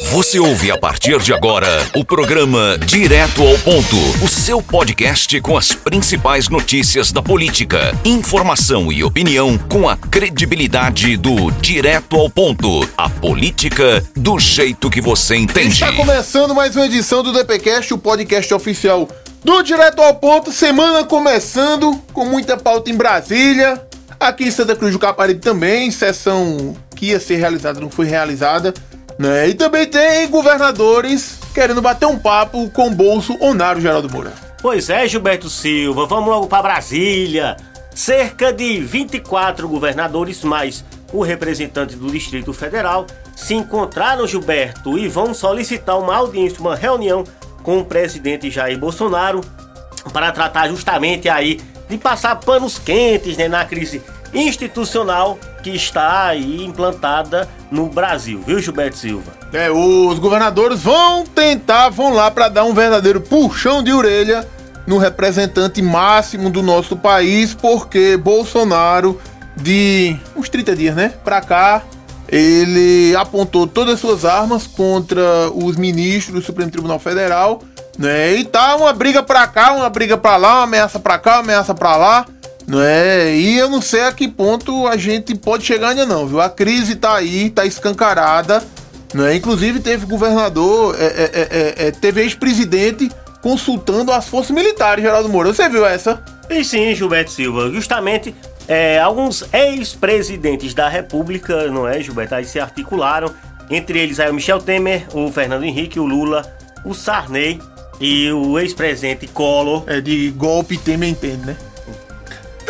Você ouve a partir de agora o programa Direto ao Ponto, o seu podcast com as principais notícias da política, informação e opinião com a credibilidade do Direto ao Ponto, a política do jeito que você entende. Está começando mais uma edição do DPcast, o podcast oficial do Direto ao Ponto, semana começando com muita pauta em Brasília, aqui em Santa Cruz do Caparibe também, sessão que ia ser realizada não foi realizada. Né? E também tem governadores querendo bater um papo com o bolso Onário Geraldo Moura. Pois é, Gilberto Silva, vamos logo para Brasília. Cerca de 24 governadores mais o representante do Distrito Federal se encontraram, Gilberto, e vão solicitar uma audiência, uma reunião com o presidente Jair Bolsonaro para tratar justamente aí de passar panos quentes né, na crise institucional que está aí implantada no Brasil, viu, Gilberto Silva? É, os governadores vão tentar, vão lá para dar um verdadeiro puxão de orelha no representante máximo do nosso país, porque Bolsonaro, de uns 30 dias, né, pra cá, ele apontou todas as suas armas contra os ministros do Supremo Tribunal Federal, né, e tá uma briga pra cá, uma briga pra lá, uma ameaça pra cá, uma ameaça pra lá. Não é? E eu não sei a que ponto a gente pode chegar ainda não, viu? A crise tá aí, tá escancarada, não é? Inclusive teve governador, é, é, é, é teve ex-presidente consultando as forças militares, Geraldo Moura. Você viu essa? E sim, Gilberto Silva. Justamente é, alguns ex-presidentes da República, não é, Gilberto, aí se articularam. Entre eles aí o Michel Temer, o Fernando Henrique, o Lula, o Sarney e o ex-presidente Collor. É de golpe Temer entende, né?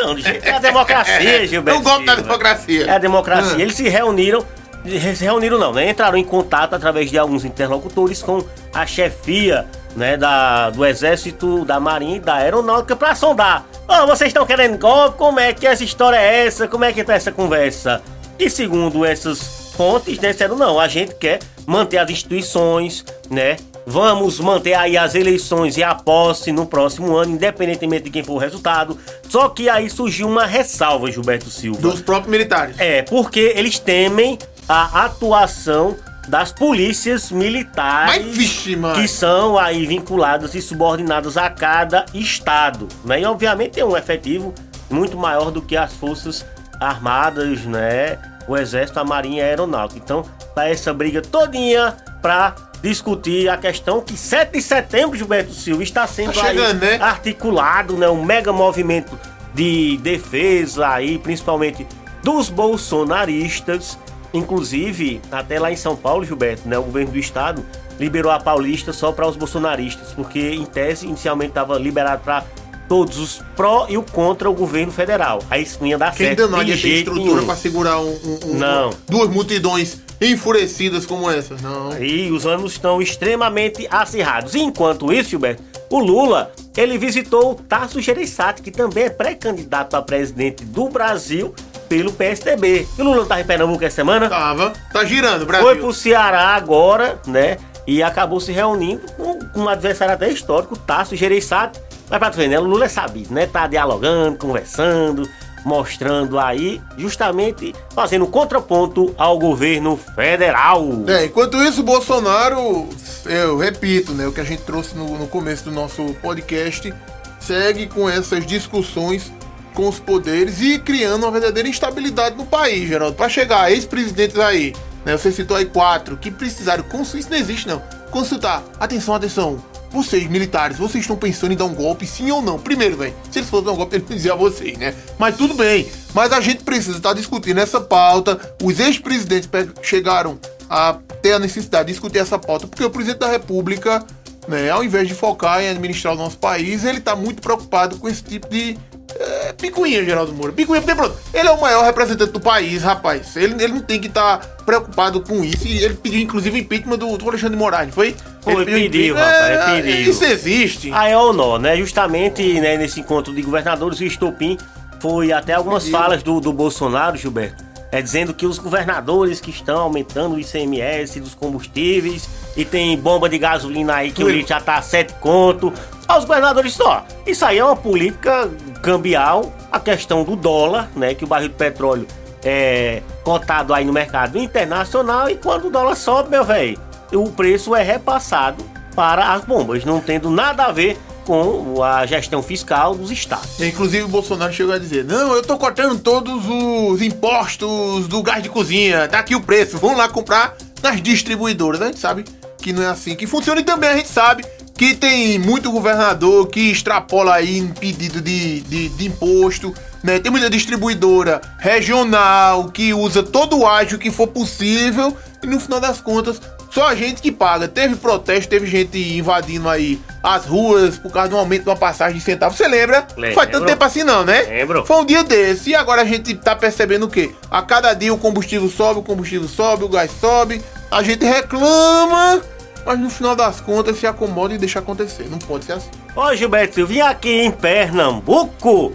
Não, é a democracia, Gilberto. O golpe da democracia. É a democracia. Ah. Eles se reuniram, se reuniram não, né? Entraram em contato através de alguns interlocutores com a chefia né, da, do Exército, da Marinha e da Aeronáutica para sondar. Oh, vocês estão querendo golpe? Como é que essa história é essa? Como é que tá essa conversa? E segundo essas fontes, né, disseram, não, a gente quer manter as instituições, né? Vamos manter aí as eleições e a posse no próximo ano, independentemente de quem for o resultado. Só que aí surgiu uma ressalva, Gilberto Silva. Dos próprios militares. É, porque eles temem a atuação das polícias militares Mas, vixe, que são aí vinculadas e subordinadas a cada estado, né? E obviamente tem um efetivo muito maior do que as forças armadas, né? O exército, a marinha e a aeronáutica. Então, tá essa briga todinha pra discutir a questão que 7 de setembro, Gilberto Silva, está sendo tá chegando, aí né? articulado, né? Um mega movimento de defesa aí, principalmente dos bolsonaristas. Inclusive, até lá em São Paulo, Gilberto, né? O governo do estado liberou a Paulista só para os bolsonaristas, porque em tese inicialmente estava liberado para todos os pró e o contra o governo federal. Aí isso não ia dar Quem certo. Quem ia ter estrutura para segurar um, um, um, não. duas multidões enfurecidas como essa. Não. E os ânimos estão extremamente acirrados. enquanto isso, Gilberto, o Lula, ele visitou o Tasso Gereissati, que também é pré-candidato a presidente do Brasil pelo PSDB. E o Lula tá em Pernambuco essa semana? Tava. Tá girando, Brasil. Foi pro Ceará agora, né? E acabou se reunindo com um adversário até histórico, Tasso Gereissati. Mas pra tu ver, né? O Lula é sabido, né? Tá dialogando, conversando, mostrando aí, justamente fazendo contraponto ao governo federal. É, enquanto isso, Bolsonaro, eu repito, né, o que a gente trouxe no, no começo do nosso podcast, segue com essas discussões com os poderes e criando uma verdadeira instabilidade no país, Geraldo. Para chegar ex-presidentes aí, né, você citou aí quatro, que precisaram isso não existe não, consultar, atenção, atenção, vocês, militares, vocês estão pensando em dar um golpe, sim ou não? Primeiro, velho, se eles fossem dar um golpe, eles diziam a vocês, né? Mas tudo bem. Mas a gente precisa estar discutindo essa pauta. Os ex-presidentes chegaram a ter a necessidade de discutir essa pauta, porque o presidente da República, né, ao invés de focar em administrar o nosso país, ele está muito preocupado com esse tipo de é, picuinha, Geraldo Moura. Picuinha, porque pronto, ele é o maior representante do país, rapaz. Ele, ele não tem que estar tá preocupado com isso. E ele pediu, inclusive, o impeachment do, do Alexandre de Moraes, foi? Foi, ele pediu, pediu rapaz, é, pediu. Isso existe. Aí é o nó, né? Justamente né, nesse encontro de governadores, o estopim foi até algumas pediu. falas do, do Bolsonaro, Gilberto. É dizendo que os governadores que estão aumentando o ICMS dos combustíveis e tem bomba de gasolina aí que o litro já tá a 7 conto. Os governadores só. Isso aí é uma política cambial, a questão do dólar, né? Que o barril de petróleo é cotado aí no mercado internacional e quando o dólar sobe, meu velho, o preço é repassado para as bombas, não tendo nada a ver com a gestão fiscal dos estados. Inclusive o Bolsonaro chegou a dizer: Não, eu tô cortando todos os impostos do gás de cozinha, tá aqui o preço, vamos lá comprar nas distribuidoras. A gente sabe que não é assim que funciona e também a gente sabe que tem muito governador que extrapola aí em pedido de, de, de imposto. Né? Tem muita distribuidora regional que usa todo o ágio que for possível e no final das contas só a gente que paga. Teve protesto, teve gente invadindo aí as ruas por causa do aumento de uma passagem de centavos. Você lembra? Lembro. Faz tanto tempo assim não, né? Lembro. Foi um dia desse. E agora a gente tá percebendo o quê? A cada dia o combustível sobe, o combustível sobe, o gás sobe. A gente reclama, mas no final das contas se acomoda e deixa acontecer. Não pode ser assim. Ô Gilberto, eu vim aqui em Pernambuco.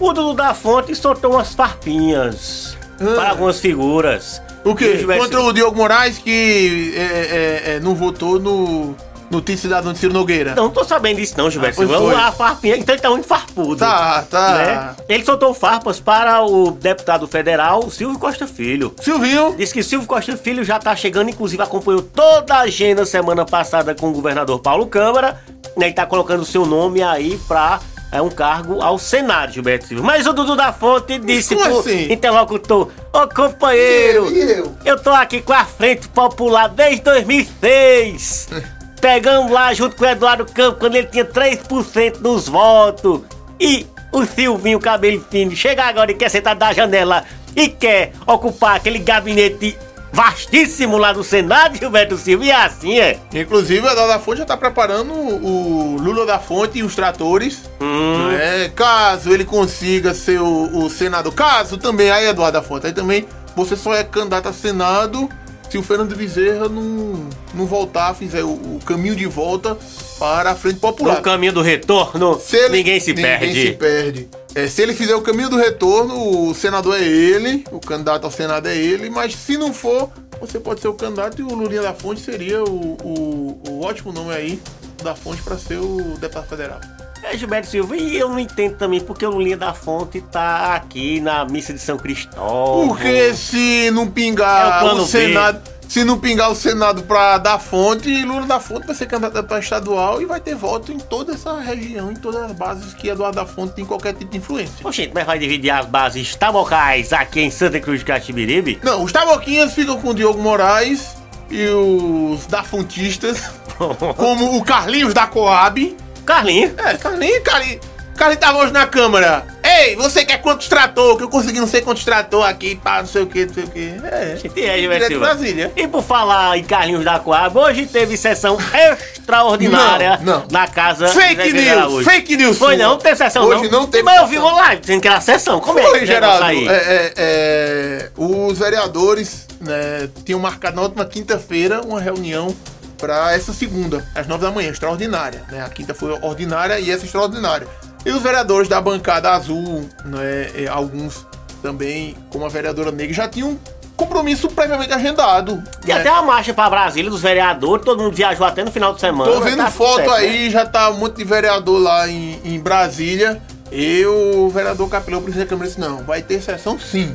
O Dudu da Fonte soltou umas farpinhas Ah. para algumas figuras. O quê? Gilberto Contra o Diogo Moraes que é, é, é, não votou no, no Título Cidadão de Ciro Nogueira. Não tô sabendo disso não, Gilberto Ah, Silva. foi. A farpinha, então ele tá muito farpudo. Tá, tá. né? Ele soltou farpas para o deputado federal Silvio Costa Filho. Silvinho, Diz que Silvio Costa Filho já tá chegando, inclusive acompanhou toda a agenda semana passada com o governador Paulo Câmara, né? E tá colocando o seu nome aí pra é, um cargo ao Senado, Gilberto Silva. Mas o Dudu da Fonte disse pro assim? interlocutor, ô companheiro, eu, e eu? eu tô aqui com a Frente Popular desde 2006. Pegamos lá junto com o Eduardo Campos quando ele tinha 3% dos votos. E o Silvinho Cabelo Fino chega agora e quer sentar da janela e quer ocupar aquele gabinete vastíssimo lá do Senado, Gilberto Silva. E é assim é. Inclusive, o Eduardo da Fonte já tá preparando o Lula da Fonte e os tratores. Hum. né? Caso ele consiga ser o, o senador. Caso também, aí Eduardo da Fonte, aí também você só é candidato a Senado se o Fernando Bezerra não, não voltar, fizer o, o caminho de volta para a Frente Popular. No caminho do retorno, Se ele- ninguém se ninguém perde. se perde. É, se ele fizer o caminho do retorno, o senador é ele, o candidato ao Senado é ele, mas se não for, você pode ser o candidato e o Lulinha da Fonte seria o, o, o ótimo nome aí da Fonte para ser o deputado federal. É, Gilberto Silva, e eu não entendo também porque o Lulinha da Fonte tá aqui na missa de São Cristóvão. Porque se não É o pingar o Senado, se não pingar o Senado para dar fonte, Lula da Fonte vai ser candidato para estadual e vai ter voto em toda essa região, em todas as bases que Eduardo da Fonte tem qualquer tipo de influência. Oxente, mas vai dividir as bases tabocais aqui em Santa Cruz de Caxibiribe? Não, os taboquinhas ficam com o Diogo Moraes e os da Fontistas, como o Carlinhos da Coab. Carlinho. É, Carlinhos, Carlinhos. Carlinhos tava hoje na Câmara. Ei, você quer quantos trator? Que eu consegui não sei quantos trator aqui, pá, não sei o que, não sei o que. É. É, Direto de. Brasília. E por falar em Carlinhos da Coab, hoje teve sessão extraordinária Não, não. na casa Fake news, fake news Foi não, não teve sessão Hoje não. não teve Mas eu vi uma live dizendo que era sessão. Como é Foi, que Geraldo. É, é, é, os vereadores né, tinham marcado na última quinta-feira uma reunião para essa segunda, às nove da manhã, extraordinária. Né? A quinta foi ordinária e essa extraordinária. E os vereadores da bancada azul, né, é, alguns também, como a vereadora negra, já tinham compromisso previamente agendado. Tem né? até uma marcha pra Brasília dos vereadores, todo mundo viajou até no final de semana. Tô vendo tá foto certo, né? aí, já tá um monte de vereador lá em, em Brasília. E o vereador Capelão, presidente da Câmara, disse: não, vai ter sessão sim.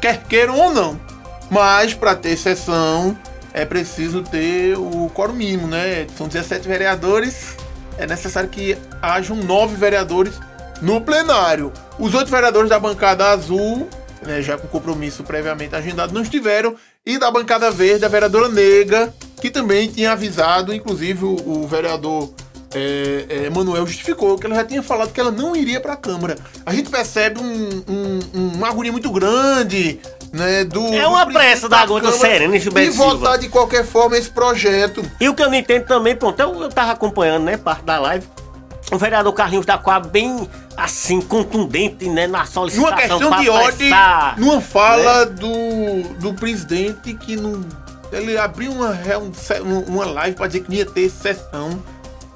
Quer queiram ou não. Mas para ter sessão é preciso ter o quórum mínimo, né? São 17 vereadores. É necessário que hajam nove vereadores no plenário. Os outros vereadores da bancada azul, né, já com compromisso previamente agendado, não estiveram. E da bancada verde, a vereadora Nega, que também tinha avisado, inclusive o, o vereador é, é, Manuel justificou que ela já tinha falado que ela não iria para a Câmara. A gente percebe um, um, uma agonia muito grande, né? Do, É uma do pressa presidente da gota serena, Gilberto E votar de qualquer forma esse projeto. E o que eu não entendo também, pronto, eu, eu tava acompanhando, né, parte da live. O vereador Carlinhos da Coab bem, assim, contundente, né, na solicitação Numa questão de ordem, numa fala né? do, do presidente que não. Ele abriu uma, um se- uma live para dizer que não ia ter sessão.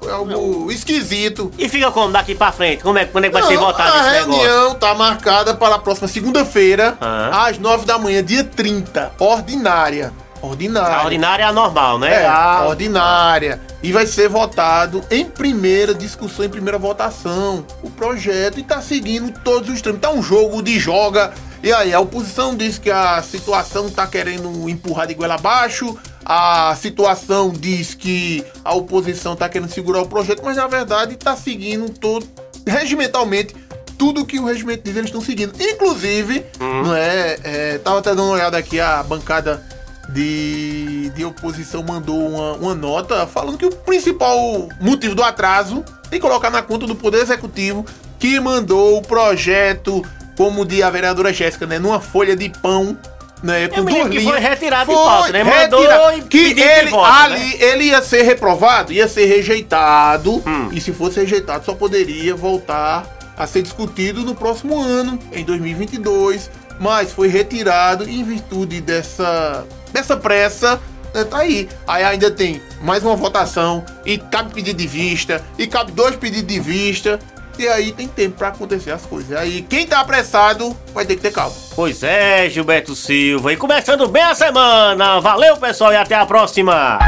Foi algo esquisito. E fica como daqui pra frente? Como é, quando é que vai ser votado a esse negócio? reunião tá marcada para a próxima segunda-feira, Ah. às nove da manhã, dia 30. Ordinária. Ordinária. A ordinária é a normal, né? É, A- ordinária. E vai ser votado em primeira discussão, em primeira votação, o projeto e tá seguindo todos os trâmites. Tá um jogo de joga. E aí, a oposição diz que a situação tá querendo empurrar de goela abaixo. A situação diz que a oposição está querendo segurar o projeto, mas na verdade está seguindo todo, regimentalmente, tudo que o regimento diz, eles estão seguindo. Inclusive, uhum. não é, é, tava até dando uma olhada aqui, a bancada de, de oposição mandou uma, uma nota falando que o principal motivo do atraso tem que colocar na conta do Poder Executivo que mandou o projeto, como de a vereadora Jéssica, né, numa folha de pão né, com duas que linhas. foi retirado foi de pauta, né? Mandou retirado, que ele, voto, ali, né? ele ia ser reprovado, ia ser rejeitado, hum. e se fosse rejeitado só poderia voltar a ser discutido no próximo ano, em 2022, mas foi retirado em virtude dessa, dessa pressa, né, tá aí. Aí ainda tem mais uma votação, e cabe pedido de vista, e cabe dois pedidos de vista, e aí tem tempo para acontecer as coisas. Aí quem tá apressado vai ter que ter calma. Pois é, Gilberto Silva. E começando bem a semana. Valeu, pessoal, e até a próxima.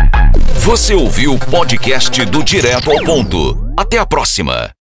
Você ouviu o podcast do Direto ao Ponto. Até a próxima.